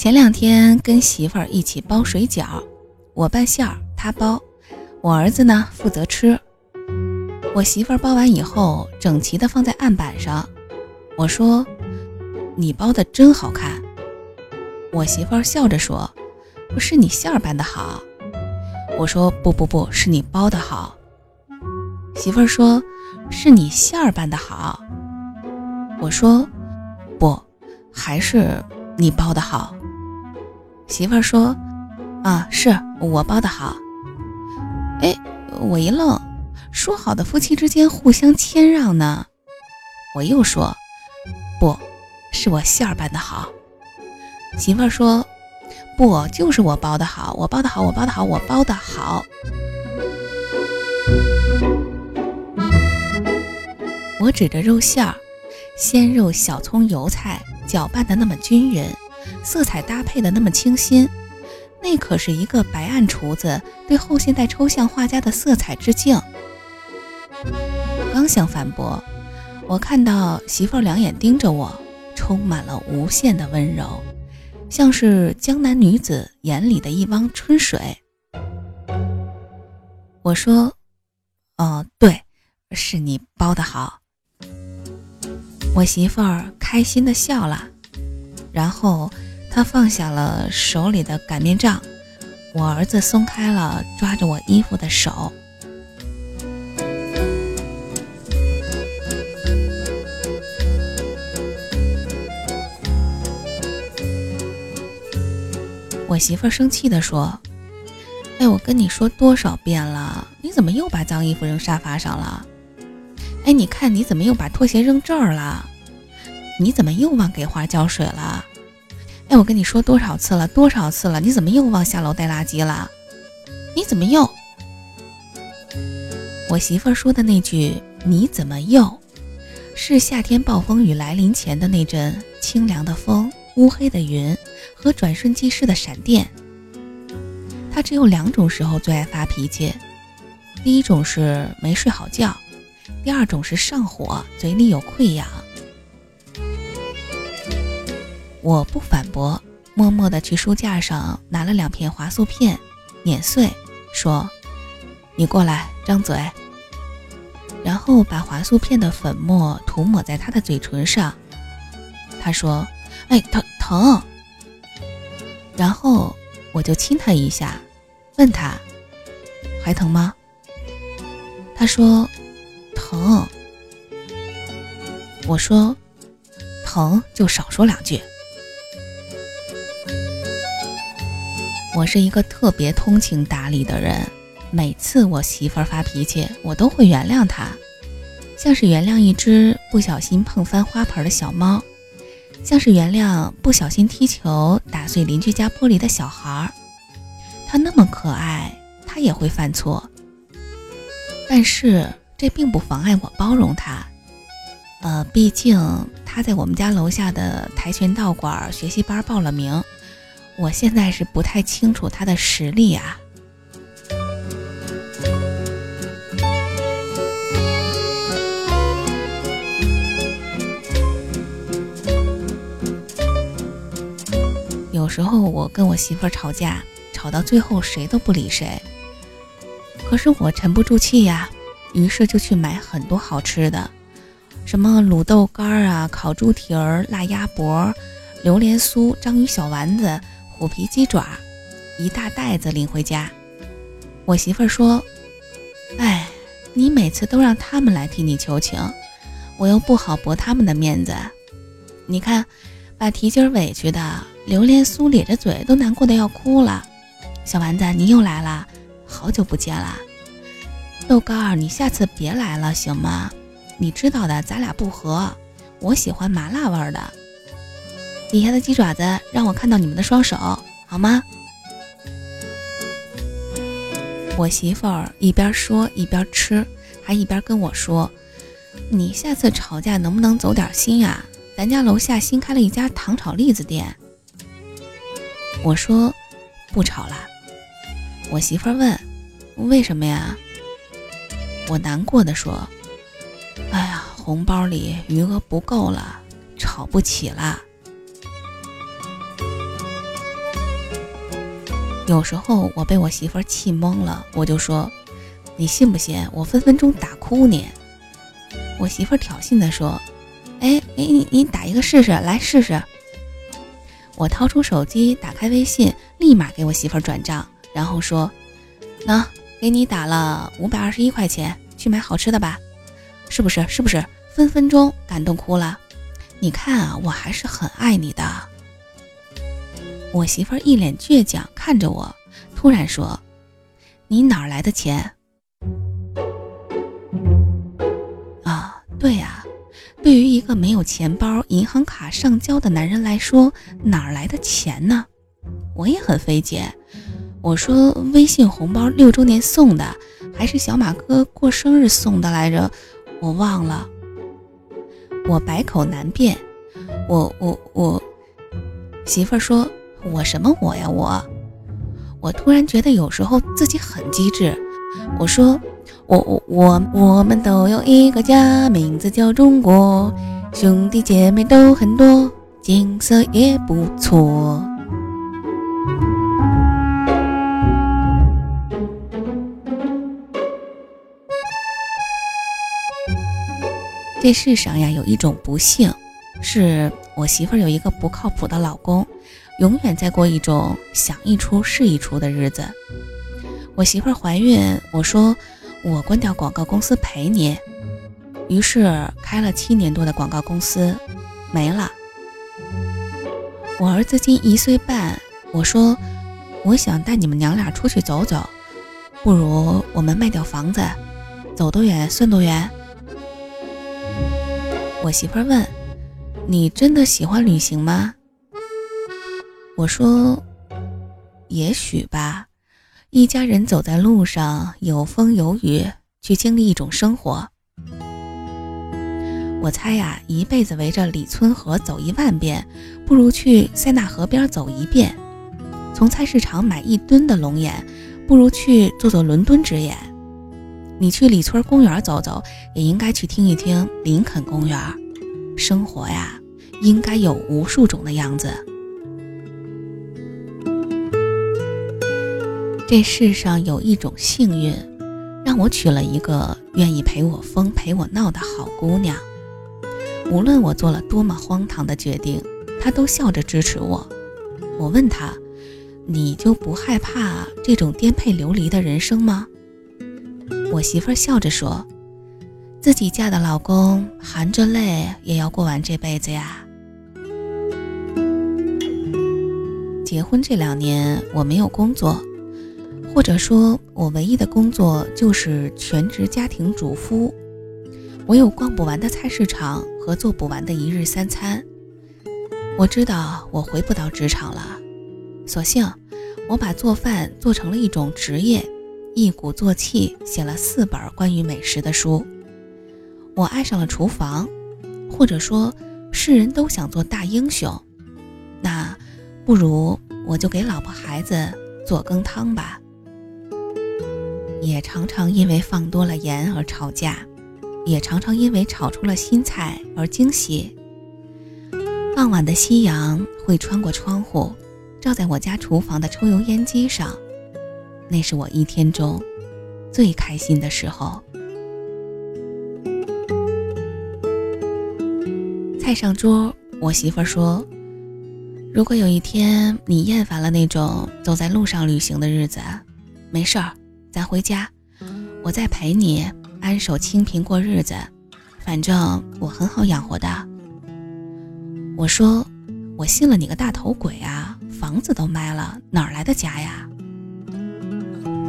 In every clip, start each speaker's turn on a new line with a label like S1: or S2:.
S1: 前两天跟媳妇儿一起包水饺，我拌馅儿，她包，我儿子呢负责吃。我媳妇儿包完以后，整齐的放在案板上。我说：“你包的真好看。”我媳妇儿笑着说：“不是你馅儿拌的好。”我说：“不不不是你包的好。”媳妇儿说：“是你馅儿拌的好。”我说：“不，还是你包的好。”媳妇儿说：“啊，是我包的好。”哎，我一愣。说好的夫妻之间互相谦让呢？我又说，不是我馅儿拌的好。媳妇儿说，不就是我包的好，我包的好，我包的好，我包的好。我指着肉馅儿，鲜肉、小葱、油菜搅拌的那么均匀，色彩搭配的那么清新，那可是一个白案厨子对后现代抽象画家的色彩致敬。刚想反驳，我看到媳妇儿两眼盯着我，充满了无限的温柔，像是江南女子眼里的一汪春水。我说：“哦，对，是你包的好。”我媳妇儿开心的笑了，然后他放下了手里的擀面杖，我儿子松开了抓着我衣服的手。我媳妇儿生气地说：“哎，我跟你说多少遍了，你怎么又把脏衣服扔沙发上了？哎，你看你怎么又把拖鞋扔这儿了？你怎么又忘给花浇水了？哎，我跟你说多少次了，多少次了，你怎么又忘下楼带垃圾了？你怎么又……我媳妇儿说的那句‘你怎么又’，是夏天暴风雨来临前的那阵清凉的风。”乌黑的云和转瞬即逝的闪电。他只有两种时候最爱发脾气，第一种是没睡好觉，第二种是上火，嘴里有溃疡。我不反驳，默默地去书架上拿了两片华素片，碾碎，说：“你过来，张嘴。”然后把华素片的粉末涂抹在他的嘴唇上。他说。哎，疼疼！然后我就亲他一下，问他还疼吗？他说疼。我说疼就少说两句。我是一个特别通情达理的人，每次我媳妇儿发脾气，我都会原谅她，像是原谅一只不小心碰翻花盆的小猫。像是原谅不小心踢球打碎邻居家玻璃的小孩儿，他那么可爱，他也会犯错。但是这并不妨碍我包容他。呃，毕竟他在我们家楼下的跆拳道馆学习班报了名，我现在是不太清楚他的实力啊。有时候我跟我媳妇吵架，吵到最后谁都不理谁。可是我沉不住气呀，于是就去买很多好吃的，什么卤豆干啊、烤猪蹄儿、辣鸭脖、榴莲酥、章鱼小丸子、虎皮鸡爪，一大袋子拎回家。我媳妇儿说：“哎，你每次都让他们来替你求情，我又不好驳他们的面子。你看，把蹄筋委屈的。”榴莲酥咧着嘴，都难过的要哭了。小丸子，你又来了，好久不见了。豆干儿，你下次别来了，行吗？你知道的，咱俩不和。我喜欢麻辣味的。底下的鸡爪子，让我看到你们的双手，好吗？我媳妇儿一边说一边吃，还一边跟我说：“你下次吵架能不能走点心呀？咱家楼下新开了一家糖炒栗子店。”我说不吵了。我媳妇儿问：“为什么呀？”我难过的说：“哎呀，红包里余额不够了，吵不起了。”有时候我被我媳妇气懵了，我就说：“你信不信我分分钟打哭你？”我媳妇挑衅地说：“哎，你你打一个试试，来试试。”我掏出手机，打开微信，立马给我媳妇转账，然后说：“喏，给你打了五百二十一块钱，去买好吃的吧，是不是？是不是？分分钟感动哭了？你看啊，我还是很爱你的。”我媳妇儿一脸倔强看着我，突然说：“你哪儿来的钱？”啊，对呀。对于一个没有钱包、银行卡上交的男人来说，哪儿来的钱呢？我也很费解。我说微信红包六周年送的，还是小马哥过生日送的来着？我忘了。我百口难辩。我我我，媳妇儿说我什么我呀我？我突然觉得有时候自己很机智。我说。我我我我们都有一个家，名字叫中国，兄弟姐妹都很多，景色也不错。这世上呀，有一种不幸，是我媳妇儿有一个不靠谱的老公，永远在过一种想一出是一出的日子。我媳妇儿怀孕，我说。我关掉广告公司陪你，于是开了七年多的广告公司没了。我儿子今一岁半，我说我想带你们娘俩出去走走，不如我们卖掉房子，走多远算多远。我媳妇儿问：“你真的喜欢旅行吗？”我说：“也许吧。”一家人走在路上，有风有雨，去经历一种生活。我猜呀，一辈子围着李村河走一万遍，不如去塞纳河边走一遍；从菜市场买一吨的龙眼，不如去做做伦敦之眼。你去李村公园走走，也应该去听一听林肯公园。生活呀，应该有无数种的样子。这世上有一种幸运，让我娶了一个愿意陪我疯陪我闹的好姑娘。无论我做了多么荒唐的决定，她都笑着支持我。我问她：“你就不害怕这种颠沛流离的人生吗？”我媳妇笑着说：“自己嫁的老公含着泪也要过完这辈子呀。”结婚这两年，我没有工作。或者说，我唯一的工作就是全职家庭主妇。我有逛不完的菜市场和做不完的一日三餐。我知道我回不到职场了，索性我把做饭做成了一种职业，一鼓作气写了四本关于美食的书。我爱上了厨房，或者说，世人都想做大英雄，那不如我就给老婆孩子做羹汤吧。也常常因为放多了盐而吵架，也常常因为炒出了新菜而惊喜。傍晚的夕阳会穿过窗户，照在我家厨房的抽油烟机上，那是我一天中最开心的时候。菜上桌，我媳妇儿说：“如果有一天你厌烦了那种走在路上旅行的日子，没事儿。”咱回家，我再陪你安守清贫过日子，反正我很好养活的。我说，我信了你个大头鬼啊！房子都卖了，哪来的家呀？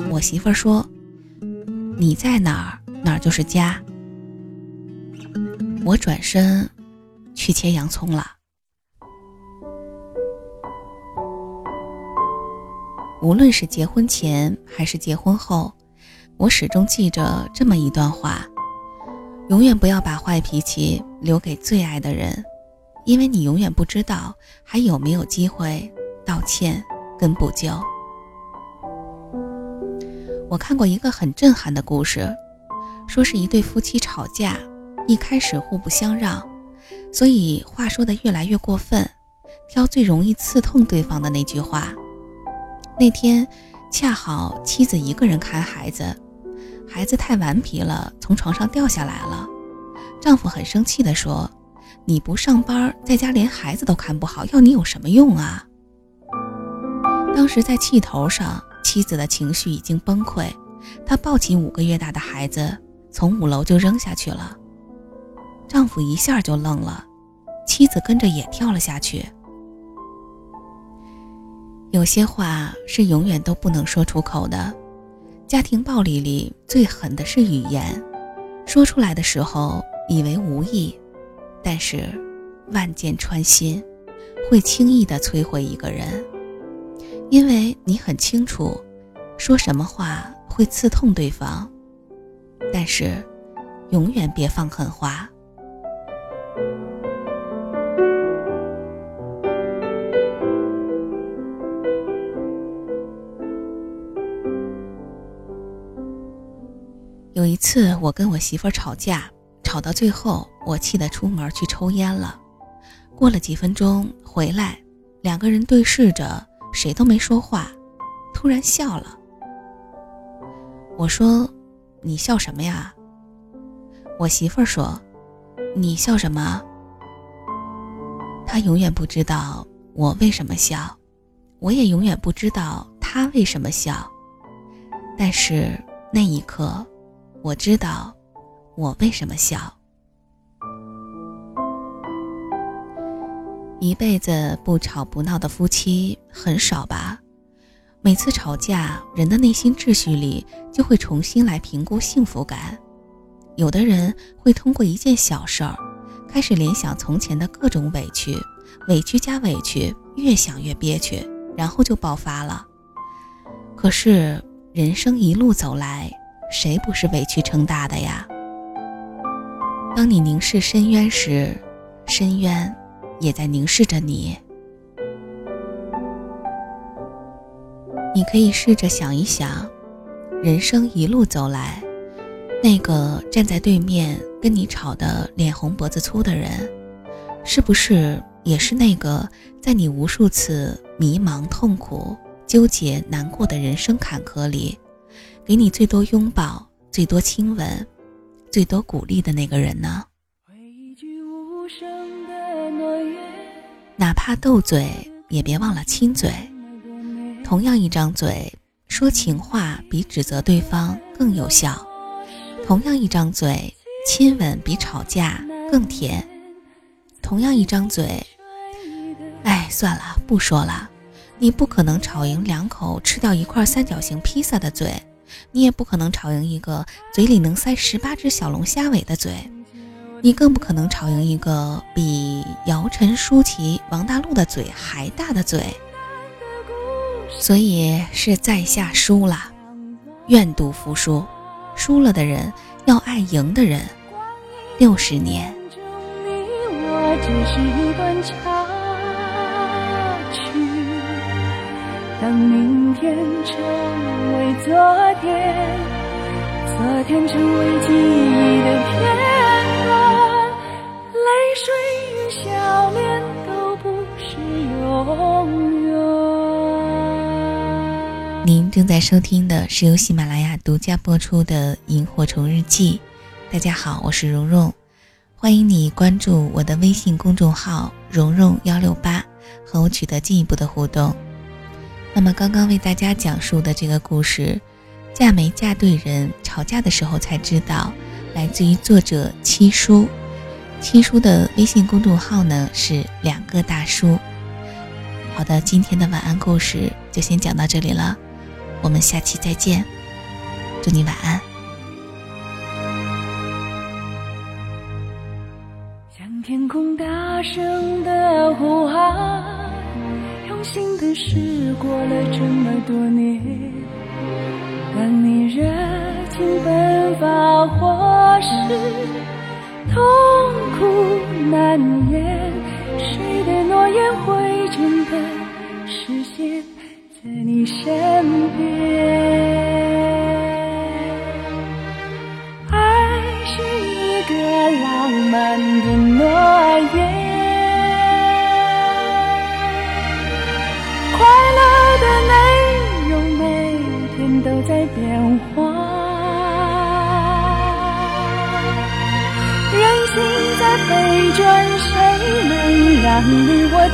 S1: 我媳妇儿说，你在哪儿，哪儿就是家。我转身去切洋葱了。无论是结婚前还是结婚后，我始终记着这么一段话：永远不要把坏脾气留给最爱的人，因为你永远不知道还有没有机会道歉跟补救。我看过一个很震撼的故事，说是一对夫妻吵架，一开始互不相让，所以话说的越来越过分，挑最容易刺痛对方的那句话。那天恰好妻子一个人看孩子，孩子太顽皮了，从床上掉下来了。丈夫很生气地说：“你不上班，在家连孩子都看不好，要你有什么用啊？”当时在气头上，妻子的情绪已经崩溃，她抱起五个月大的孩子，从五楼就扔下去了。丈夫一下就愣了，妻子跟着也跳了下去。有些话是永远都不能说出口的，家庭暴力里最狠的是语言，说出来的时候以为无意，但是万箭穿心，会轻易的摧毁一个人。因为你很清楚，说什么话会刺痛对方，但是永远别放狠话。次，我跟我媳妇吵架，吵到最后，我气得出门去抽烟了。过了几分钟回来，两个人对视着。谁都没说话，突然笑了。我说：“你笑什么呀？”我媳妇说：“你笑什么？”她永远不知道我为什么笑，我也永远不知道她为什么笑。但是那一刻，我知道我为什么笑。一辈子不吵不闹的夫妻很少吧？每次吵架，人的内心秩序里就会重新来评估幸福感。有的人会通过一件小事儿，开始联想从前的各种委屈，委屈加委屈，越想越憋屈，然后就爆发了。可是人生一路走来，谁不是委屈撑大的呀？当你凝视深渊时，深渊。也在凝视着你。你可以试着想一想，人生一路走来，那个站在对面跟你吵得脸红脖子粗的人，是不是也是那个在你无数次迷茫、痛苦、纠结、难过的人生坎坷里，给你最多拥抱、最多亲吻、最多鼓励的那个人呢？哪怕斗嘴，也别忘了亲嘴。同样一张嘴，说情话比指责对方更有效。同样一张嘴，亲吻比吵架更甜。同样一张嘴，哎，算了，不说了。你不可能吵赢两口吃掉一块三角形披萨的嘴，你也不可能吵赢一个嘴里能塞十八只小龙虾尾的嘴。你更不可能吵赢一个比姚晨、舒淇、王大陆的嘴还大的嘴，所以是在下输了，愿赌服输，输了的人要爱赢的人。六十年。当明天成为昨天，昨天成为记忆的片段，泪。水与笑脸都不是永远。您正在收听的是由喜马拉雅独家播出的《萤火虫日记》。大家好，我是蓉蓉，欢迎你关注我的微信公众号“蓉蓉幺六八”，和我取得进一步的互动。那么，刚刚为大家讲述的这个故事，嫁没嫁对人，吵架的时候才知道，来自于作者七叔。七叔的微信公众号呢是两个大叔。好的，今天的晚安故事就先讲到这里了，我们下期再见，祝你晚安。向天空大声的呼喊，心的事过了这么多年，当你热情奔放或是。痛苦难言，谁的诺言会真的实现在你身边？爱是一个浪漫的诺言，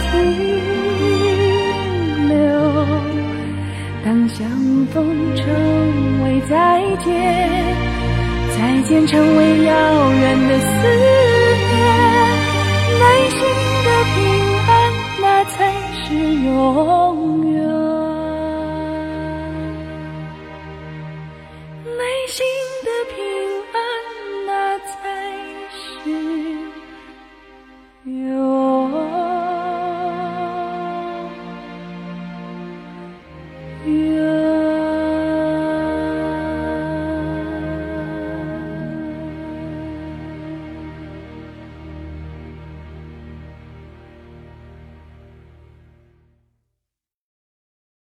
S2: 停留当相逢成为再见再见成为遥远的思念内心的平安那才是永